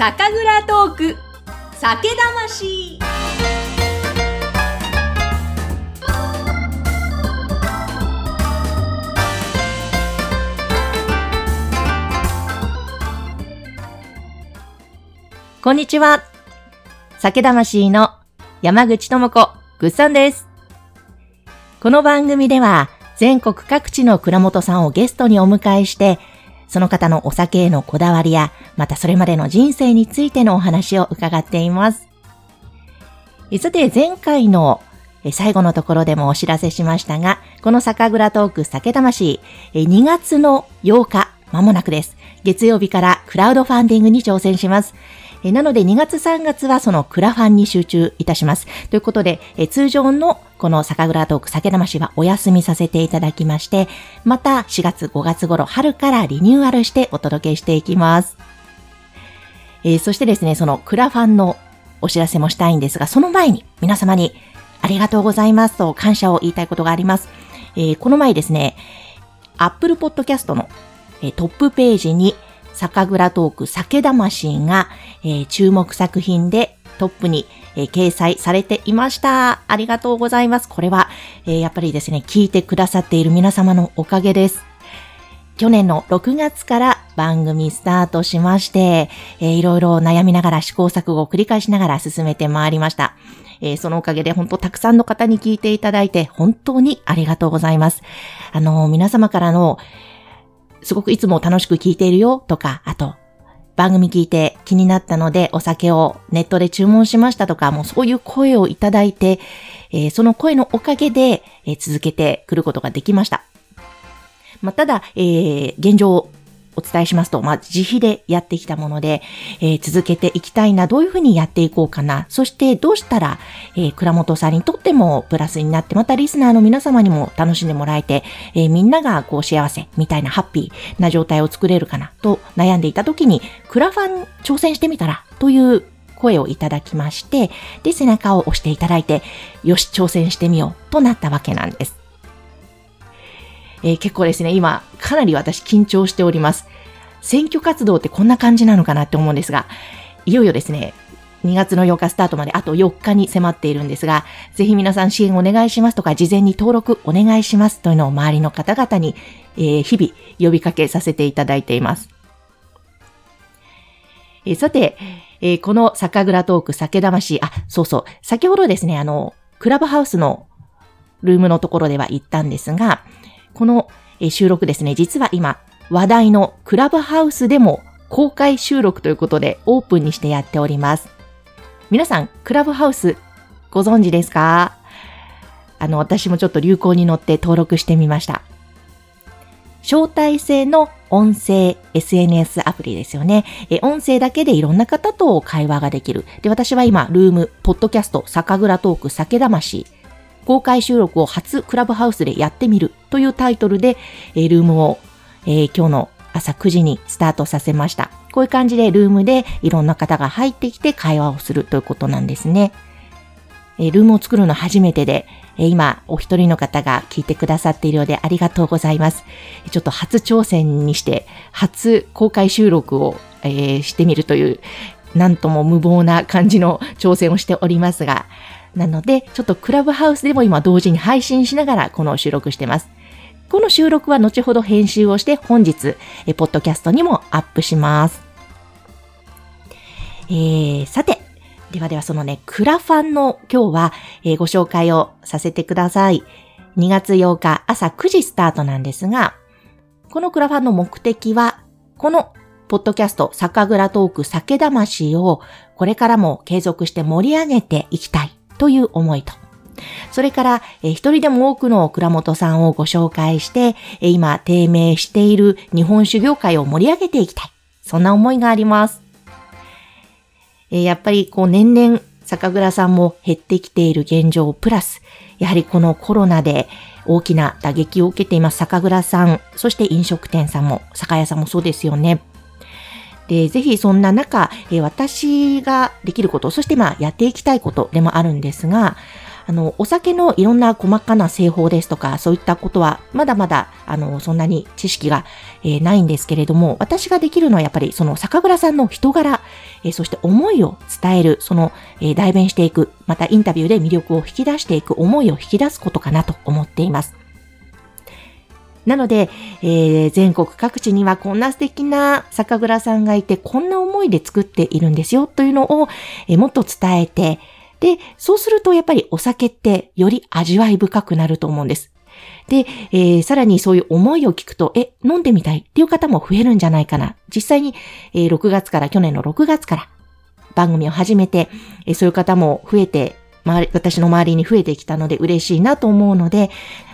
酒蔵トーク酒魂こんにちは。酒魂の山口智子、ぐっさんです。この番組では、全国各地の蔵元さんをゲストにお迎えして、その方のお酒へのこだわりや、またそれまでの人生についてのお話を伺っています。さて、前回の最後のところでもお知らせしましたが、この酒蔵トーク酒魂、2月の8日、まもなくです。月曜日からクラウドファンディングに挑戦します。えなので2月3月はそのクラファンに集中いたします。ということで、え通常のこの酒蔵トーク酒魂はお休みさせていただきまして、また4月5月頃春からリニューアルしてお届けしていきます。えーそしてですね、そのクラファンのお知らせもしたいんですが、その前に皆様にありがとうございますと感謝を言いたいことがあります。えーこの前ですね、Apple Podcast の、えトップページに酒蔵トーク酒魂が、えー注目作品でトップに、えー掲載されていました。ありがとうございます。これは、えーやっぱりですね、聞いてくださっている皆様のおかげです。去年の6月から番組スタートしまして、えーいろいろ悩みながら試行錯誤を繰り返しながら進めてまいりました。えーそのおかげで本当たくさんの方に聞いていただいて本当にありがとうございます。あのー皆様からのすごくいつも楽しく聞いているよとか、あと、番組聞いて気になったのでお酒をネットで注文しましたとか、もうそういう声をいただいて、えーその声のおかげで、えー続けてくることができました。まあ、ただ、えー現状お伝えしますと、まあ、自費でやってきたもので、えー続けていきたいな、どういうふうにやっていこうかな、そしてどうしたら、えー倉本さんにとってもプラスになって、またリスナーの皆様にも楽しんでもらえて、えーみんながこう幸せみたいなハッピーな状態を作れるかな、と悩んでいた時に、クラファン挑戦してみたら、という声をいただきまして、で、背中を押していただいて、よし、挑戦してみよう、となったわけなんです。えー結構ですね、今、かなり私緊張しております。選挙活動ってこんな感じなのかなって思うんですが、いよいよですね、2月の8日スタートまであと4日に迫っているんですが、ぜひ皆さん支援お願いしますとか、事前に登録お願いしますというのを周りの方々に、えー日々呼びかけさせていただいています。えーさて、えーこの酒蔵トーク酒魂、あ、そうそう、先ほどですね、あの、クラブハウスのルームのところでは言ったんですが、この収録ですね、実は今、話題のクラブハウスでも公開収録ということでオープンにしてやっております。皆さん、クラブハウスご存知ですか？あの、私もちょっと流行に乗って登録してみました。招待制の音声 SNS アプリですよね。え、音声だけでいろんな方と会話ができる。で、私は今、ルーム、ポッドキャスト、酒蔵トーク、酒魂、公開収録を初クラブハウスでやってみるというタイトルで、えールームを、えー今日の朝9時にスタートさせました。こういう感じでルームでいろんな方が入ってきて会話をするということなんですね。えルームを作るの初めてで、え今お一人の方が聞いてくださっているようでありがとうございます。ちょっと初挑戦にして、初公開収録を、えーしてみるという、なんとも無謀な感じの挑戦をしておりますが、なので、ちょっとクラブハウスでも今同時に配信しながらこの収録してます。この収録は後ほど編集をして本日、えポッドキャストにもアップします。えー、さて、ではではそのね、クラファンの今日は、えーご紹介をさせてください。2月8日朝9時スタートなんですが、このクラファンの目的は、このポッドキャスト酒蔵トーク酒魂をこれからも継続して盛り上げていきたいという思いと、それから、えー一人でも多くの蔵元さんをご紹介して、え今低迷している日本酒業界を盛り上げていきたい。そんな思いがあります。えやっぱりこう年々酒蔵さんも減ってきている現状プラス、やはりこのコロナで大きな打撃を受けています酒蔵さん、そして飲食店さんも、酒屋さんもそうですよね。で、ぜひそんな中、え私ができること、そしてまあやっていきたいことでもあるんですが、あの、お酒のいろんな細かな製法ですとか、そういったことは、まだまだ、あの、そんなに知識が、えー、ないんですけれども、私ができるのはやっぱり、その酒蔵さんの人柄、えー、そして思いを伝える、その、えー、代弁していく、またインタビューで魅力を引き出していく、思いを引き出すことかなと思っています。なので、えー、全国各地にはこんな素敵な酒蔵さんがいて、こんな思いで作っているんですよというのを、えー、もっと伝えて、で、そうするとやっぱりお酒ってより味わい深くなると思うんです。で、えー、さらにそういう思いを聞くと、え、飲んでみたいっていう方も増えるんじゃないかな。実際に、えー、6月から、去年の6月から番組を始めて、えー、そういう方も増えて、私の周りに増えてきたので嬉しいなと思うので、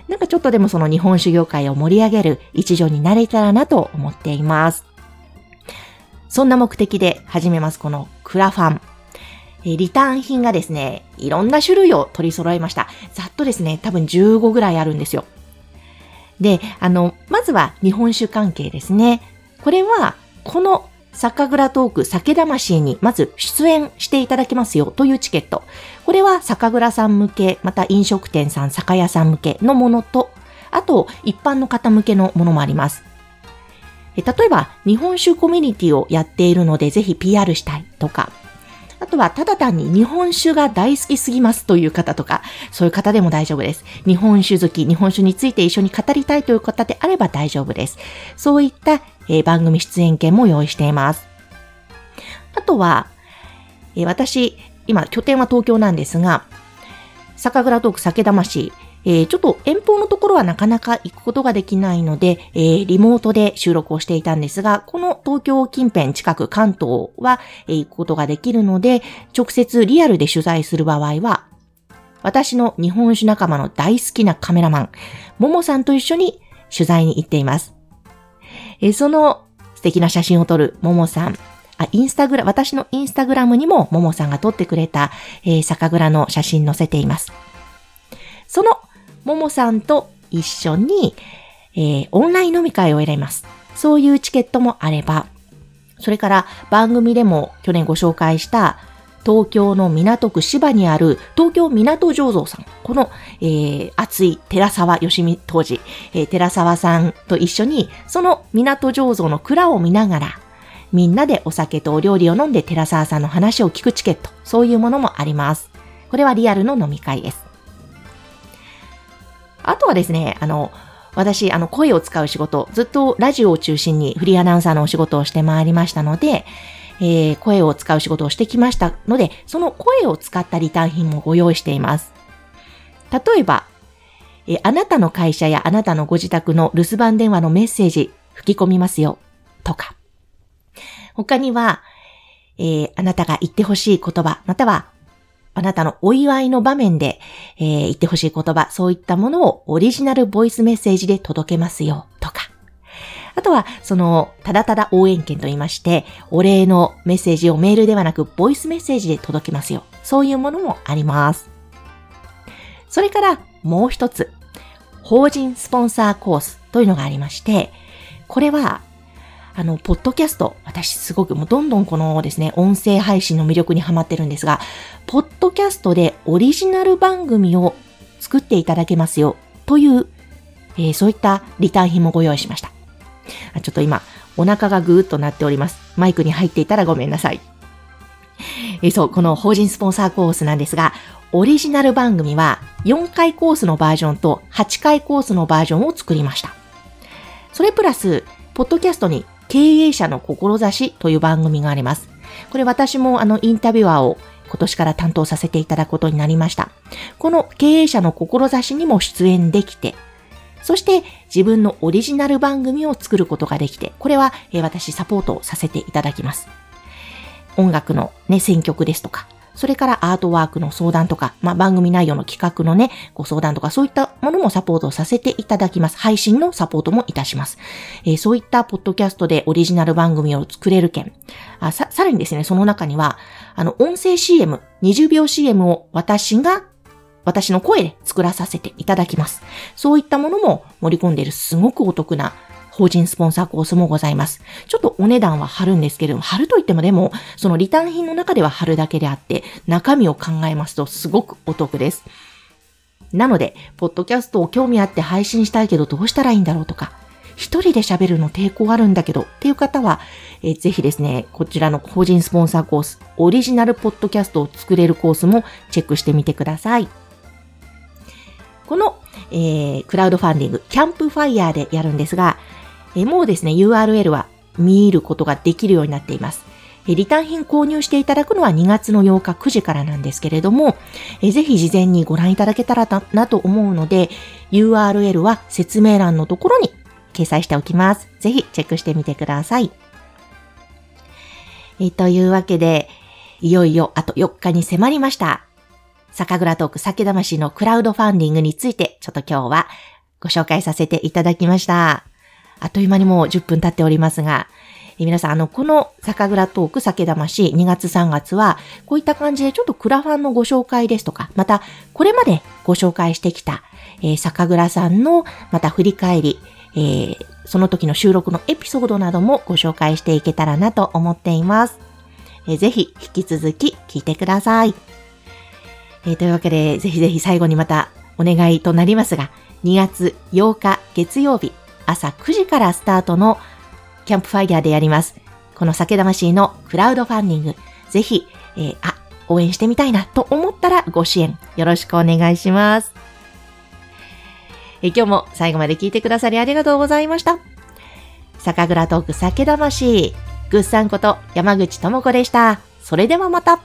なんかちょっとでもその日本酒業界を盛り上げる一助になれたらなと思っています。そんな目的で始めます、このクラファン。リターン品がですね、いろんな種類を取り揃えました。ざっとですね、多分15ぐらいあるんですよ。で、あの、まずは日本酒関係ですね。これは、この酒蔵トーク酒魂にまず出演していただけますよというチケット。これは酒蔵さん向け、また飲食店さん、酒屋さん向けのものと、あと一般の方向けのものもあります。例えば、日本酒コミュニティをやっているのでぜひ PR したいとか、あとは、ただ単に日本酒が大好きすぎますという方とか、そういう方でも大丈夫です。日本酒好き、日本酒について一緒に語りたいという方であれば大丈夫です。そういった、えー、番組出演権も用意しています。あとは、えー、私、今、拠点は東京なんですが、酒蔵トーク酒魂、えー、ちょっと遠方のところはなかなか行くことができないので、えー、リモートで収録をしていたんですが、この東京近辺近く関東は、えー、行くことができるので、直接リアルで取材する場合は、私の日本酒仲間の大好きなカメラマン、ももさんと一緒に取材に行っています。えー、その素敵な写真を撮るももさん、あ、インスタグラ、私のインスタグラムにもももさんが撮ってくれた、えー、酒蔵の写真載せています。そのももさんと一緒に、えー、オンライン飲み会を選びます。そういうチケットもあれば、それから番組でも去年ご紹介した東京の港区芝にある東京港醸造さん。この、えー、熱い寺沢義美当時、えー、寺沢さんと一緒に、その港醸造の蔵を見ながら、みんなでお酒とお料理を飲んで寺沢さんの話を聞くチケット。そういうものもあります。これはリアルの飲み会です。あとはですね、あの、私、あの、声を使う仕事、ずっとラジオを中心にフリーアナウンサーのお仕事をしてまいりましたので、えー、声を使う仕事をしてきましたので、その声を使ったリターン品もご用意しています。例えば、えー、あなたの会社やあなたのご自宅の留守番電話のメッセージ吹き込みますよ、とか。他には、えー、あなたが言ってほしい言葉、またはあなたのお祝いの場面で、えー、言ってほしい言葉、そういったものをオリジナルボイスメッセージで届けますよ、とか。あとは、その、ただただ応援券と言いまして、お礼のメッセージをメールではなく、ボイスメッセージで届けますよ。そういうものもあります。それから、もう一つ、法人スポンサーコースというのがありまして、これは、あの、ポッドキャスト、私すごくもうどんどんこのですね、音声配信の魅力にハマってるんですが、ポッドキャストでオリジナル番組を作っていただけますよ、という、えー、そういったリターン品もご用意しました。あちょっと今、お腹がぐーっとなっております。マイクに入っていたらごめんなさい。えー、そう、この法人スポンサーコースなんですが、オリジナル番組は4回コースのバージョンと8回コースのバージョンを作りました。それプラス、ポッドキャストに経営者の志という番組があります。これ私もあのインタビュアーを今年から担当させていただくことになりました。この経営者の志にも出演できて、そして自分のオリジナル番組を作ることができて、これは、私サポートをさせていただきます。音楽のね、選曲ですとか、それからアートワークの相談とか、まあ、番組内容の企画のね、ご相談とか、そういったものもサポートさせていただきます。配信のサポートもいたします。えー、そういったポッドキャストでオリジナル番組を作れる件。あさ、さらにですね、その中には、あの、音声 CM、20秒 CM を私が私の声で作らさせていただきます。そういったものも盛り込んでいるすごくお得な法人スポンサーコースもございます。ちょっとお値段は張るんですけれども、張るといってもでも、そのリターン品の中では張るだけであって、中身を考えますとすごくお得です。なので、ポッドキャストを興味あって配信したいけどどうしたらいいんだろうとか、一人で喋るの抵抗あるんだけどっていう方は、え、ぜひですね、こちらの法人スポンサーコース、オリジナルポッドキャストを作れるコースもチェックしてみてください。この、えー、クラウドファンディング、キャンプファイヤーでやるんですが、え、もうですね、URL は見ることができるようになっています。リターン品購入していただくのは2月の8日9時からなんですけれども、ぜひ事前にご覧いただけたらなと思うので、URL は説明欄のところに掲載しておきます。ぜひチェックしてみてください。えというわけで、いよいよあと4日に迫りました。酒蔵トーク酒魂のクラウドファンディングについて、ちょっと今日はご紹介させていただきました。あっという間にもう10分経っておりますが、え皆さん、あの、この酒蔵トーク酒魂2月3月は、こういった感じでちょっとクラファンのご紹介ですとか、また、これまでご紹介してきた、えー、酒蔵さんの、また振り返り、えー、その時の収録のエピソードなどもご紹介していけたらなと思っています。えー、ぜひ引き続き聞いてください。えー、というわけで、ぜひぜひ最後にまたお願いとなりますが、2月8日月曜日朝9時からスタートのキャンプファイヤーでやります。この酒魂のクラウドファンディング、ぜひ、えー、あ、応援してみたいなと思ったらご支援よろしくお願いします。え今日も最後まで聞いてくださりありがとうございました。酒蔵トーク酒魂、ぐっさんこと山口智子でした。それではまた。